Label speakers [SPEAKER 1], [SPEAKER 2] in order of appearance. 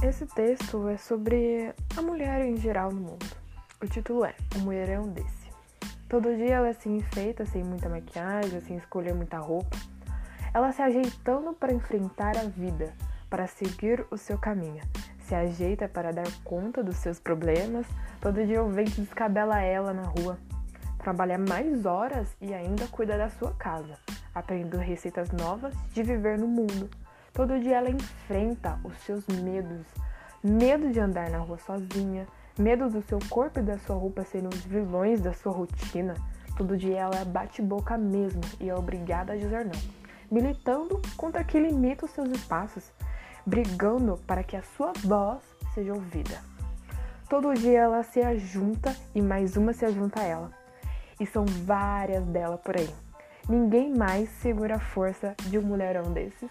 [SPEAKER 1] texto é sobre a mulher em geral no mundo. O título é O Mulherão Desse. Todo dia ela se enfeita sem muita maquiagem, sem escolher muita roupa. Ela se ajeitando para enfrentar a vida, para seguir o seu caminho. Se ajeita para dar conta dos seus problemas. Todo dia o vento descabela ela na rua. Trabalha mais horas e ainda cuida da sua casa, aprendendo receitas novas de viver no mundo. Todo dia ela enfrenta os seus medos, medo de andar na rua sozinha, medo do seu corpo e da sua roupa serem os vilões da sua rotina. Todo dia ela bate boca mesmo e é obrigada a dizer não, militando contra que limita os seus espaços, brigando para que a sua voz seja ouvida. Todo dia ela se ajunta e mais uma se ajunta a ela. E são várias dela por aí. Ninguém mais segura a força de um mulherão desses.